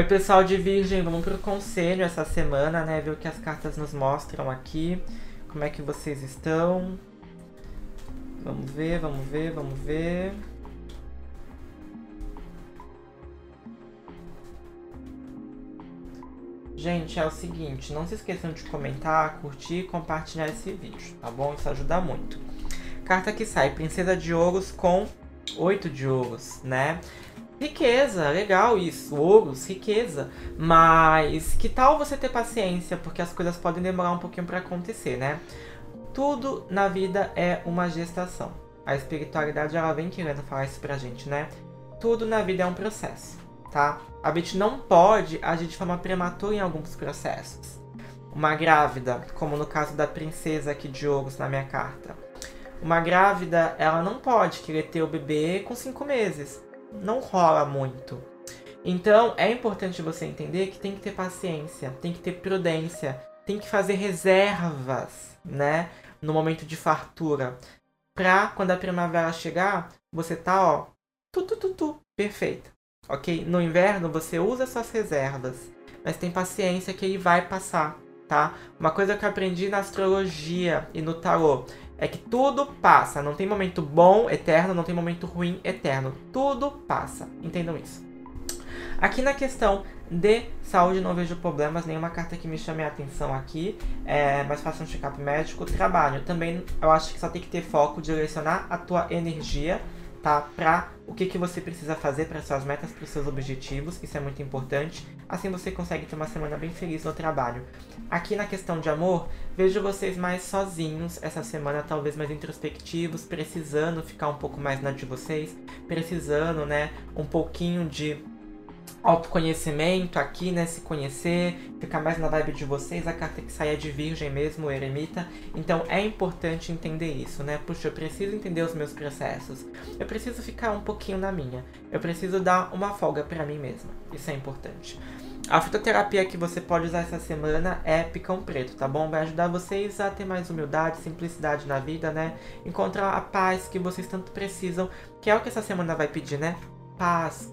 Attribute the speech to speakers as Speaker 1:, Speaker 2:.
Speaker 1: Oi pessoal de Virgem, vamos pro conselho essa semana, né? Ver o que as cartas nos mostram aqui. Como é que vocês estão? Vamos ver, vamos ver, vamos ver. Gente, é o seguinte, não se esqueçam de comentar, curtir e compartilhar esse vídeo, tá bom? Isso ajuda muito. Carta que sai, Princesa de Ouros com oito de ouros, né? Riqueza, legal isso, ouros, riqueza. Mas que tal você ter paciência, porque as coisas podem demorar um pouquinho para acontecer, né? Tudo na vida é uma gestação. A espiritualidade ela vem querendo falar isso pra gente, né? Tudo na vida é um processo, tá? A gente não pode agir de forma prematura em alguns processos. Uma grávida, como no caso da princesa aqui de ouros na minha carta. Uma grávida, ela não pode querer ter o bebê com cinco meses não rola muito. Então é importante você entender que tem que ter paciência, tem que ter prudência, tem que fazer reservas, né? No momento de fartura. Pra quando a primavera chegar, você tá, ó, tu, tu, tu, tu, perfeito. Ok? No inverno você usa suas reservas, mas tem paciência que ele vai passar, tá? Uma coisa que eu aprendi na astrologia e no tarô é que tudo passa. Não tem momento bom eterno, não tem momento ruim eterno. Tudo passa. Entendam isso. Aqui na questão de saúde não vejo problemas, nenhuma carta que me chame a atenção aqui, é, mas faça um check-up médico. Trabalho também, eu acho que só tem que ter foco, direcionar a tua energia tá? Para o que, que você precisa fazer para suas metas, para seus objetivos, isso é muito importante. Assim você consegue ter uma semana bem feliz no trabalho. Aqui na questão de amor, vejo vocês mais sozinhos essa semana, talvez mais introspectivos, precisando ficar um pouco mais na de vocês, precisando, né, um pouquinho de autoconhecimento aqui, né? Se conhecer, ficar mais na vibe de vocês. A carta que sai é de Virgem mesmo, Eremita. Então é importante entender isso, né? Puxa, eu preciso entender os meus processos. Eu preciso ficar um pouquinho na minha. Eu preciso dar uma folga para mim mesma. Isso é importante. A fitoterapia que você pode usar essa semana é picão preto, tá bom? Vai ajudar vocês a ter mais humildade, simplicidade na vida, né? Encontrar a paz que vocês tanto precisam, que é o que essa semana vai pedir, né? Paz,